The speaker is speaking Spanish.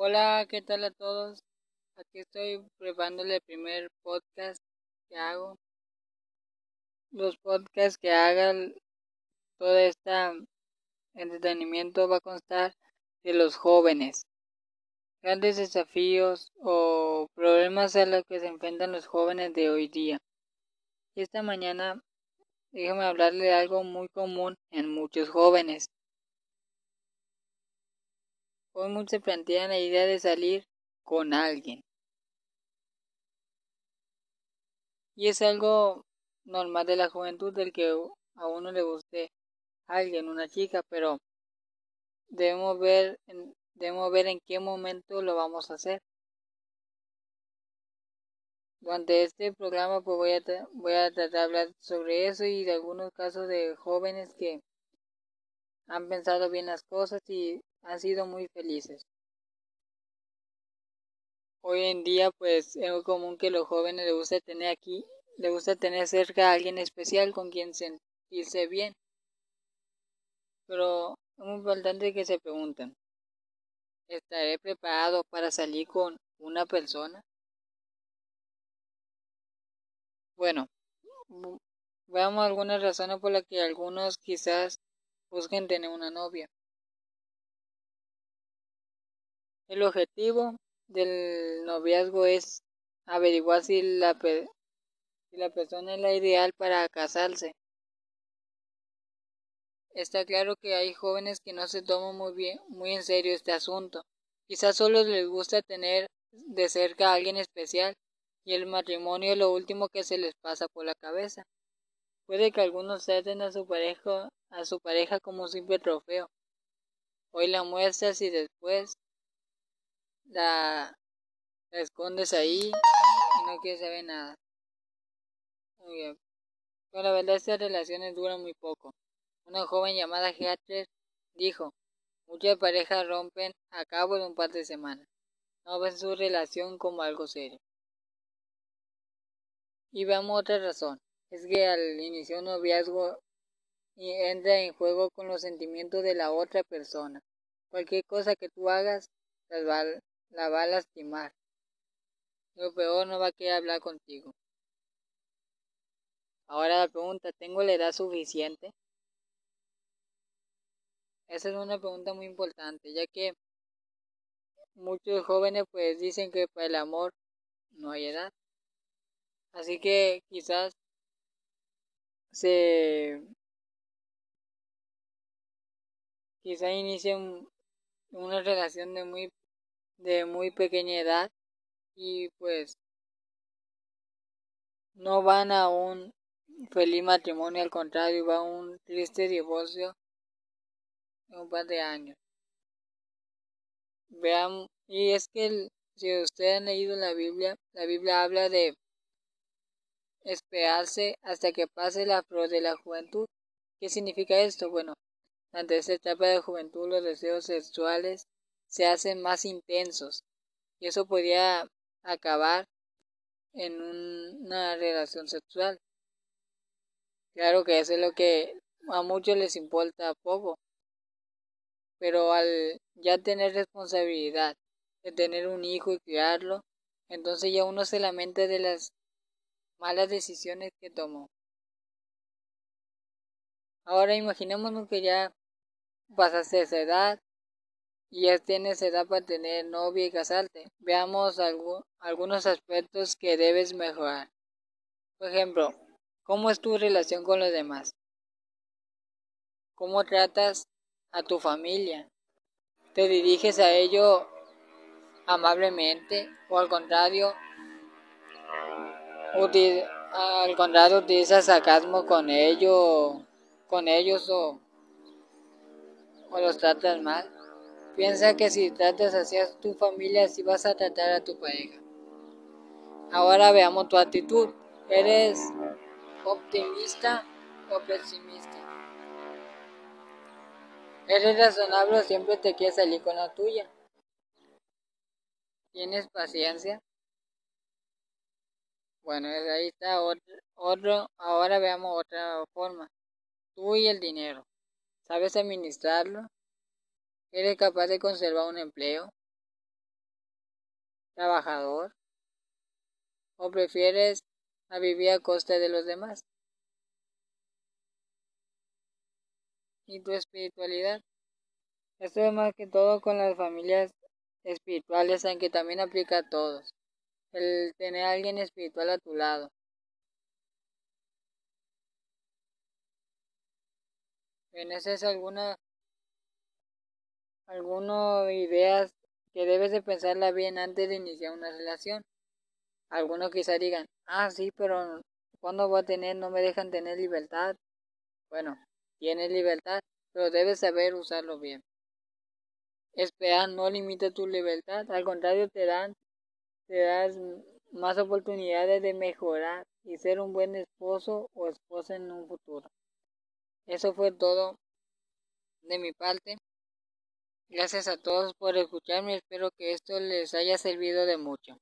Hola, ¿qué tal a todos? Aquí estoy preparándole el primer podcast que hago. Los podcasts que hagan, todo este entretenimiento va a constar de los jóvenes. Grandes desafíos o problemas a los que se enfrentan los jóvenes de hoy día. Esta mañana déjame hablarle de algo muy común en muchos jóvenes. Muchos se plantean la idea de salir con alguien. Y es algo normal de la juventud del que a uno le guste alguien, una chica, pero debemos ver, debemos ver en qué momento lo vamos a hacer. Durante este programa pues voy a, voy a tratar de hablar sobre eso y de algunos casos de jóvenes que han pensado bien las cosas y han sido muy felices. Hoy en día pues es muy común que los jóvenes les gusta tener aquí, le gusta tener cerca a alguien especial con quien sentirse bien. Pero es muy importante que se pregunten, ¿estaré preparado para salir con una persona? Bueno, veamos algunas razones por las que algunos quizás busquen tener una novia. El objetivo del noviazgo es averiguar si la, si la persona es la ideal para casarse. Está claro que hay jóvenes que no se toman muy bien, muy en serio este asunto. Quizás solo les gusta tener de cerca a alguien especial y el matrimonio es lo último que se les pasa por la cabeza. Puede que algunos traten a su pareja, a su pareja como un simple trofeo. Hoy la muestras y después la, escondes ahí y no quieres saber nada. Pero la verdad estas relaciones duran muy poco. Una joven llamada Heather dijo, muchas parejas rompen a cabo de un par de semanas. No ven su relación como algo serio. Y veamos otra razón. Es que al iniciar un noviazgo entra en juego con los sentimientos de la otra persona. Cualquier cosa que tú hagas las va, la va a lastimar. Lo peor no va a querer hablar contigo. Ahora la pregunta, ¿tengo la edad suficiente? Esa es una pregunta muy importante, ya que muchos jóvenes pues dicen que para el amor no hay edad. Así que quizás se quizás inicien una relación de muy de muy pequeña edad y pues no van a un feliz matrimonio, al contrario, va a un triste divorcio en un par de años. Vean, y es que si ustedes han leído la Biblia, la Biblia habla de esperarse hasta que pase la flor de la juventud. ¿Qué significa esto? Bueno, ante esta etapa de juventud los deseos sexuales se hacen más intensos y eso podría acabar en una relación sexual. Claro que eso es lo que a muchos les importa poco, pero al ya tener responsabilidad de tener un hijo y criarlo, entonces ya uno se lamenta de las malas decisiones que tomó. Ahora imaginémonos que ya pasaste esa edad, y ya tienes edad para tener novia y casarte. Veamos algunos aspectos que debes mejorar. Por ejemplo, ¿cómo es tu relación con los demás? ¿Cómo tratas a tu familia? ¿Te diriges a ello amablemente o al contrario? al contrario, utilizas sarcasmo con ellos, con ellos o, o los tratas mal. Piensa que si tratas así a tu familia, así vas a tratar a tu pareja. Ahora veamos tu actitud. ¿Eres optimista o pesimista? ¿Eres razonable o siempre te quieres salir con la tuya? ¿Tienes paciencia? Bueno, ahí está otro. Ahora veamos otra forma. Tú y el dinero. ¿Sabes administrarlo? ¿Eres capaz de conservar un empleo? trabajador? ¿O prefieres a vivir a costa de los demás? ¿Y tu espiritualidad? Esto es más que todo con las familias espirituales, aunque también aplica a todos. El tener a alguien espiritual a tu lado. Es alguna, alguna ideas que debes de pensarla bien antes de iniciar una relación. Algunos quizá digan, ah, sí, pero ¿cuándo voy a tener? No me dejan tener libertad. Bueno, tienes libertad, pero debes saber usarlo bien. Esperar no limita tu libertad, al contrario te dan, te das más oportunidades de mejorar y ser un buen esposo o esposa en un futuro. Eso fue todo de mi parte. Gracias a todos por escucharme. Espero que esto les haya servido de mucho.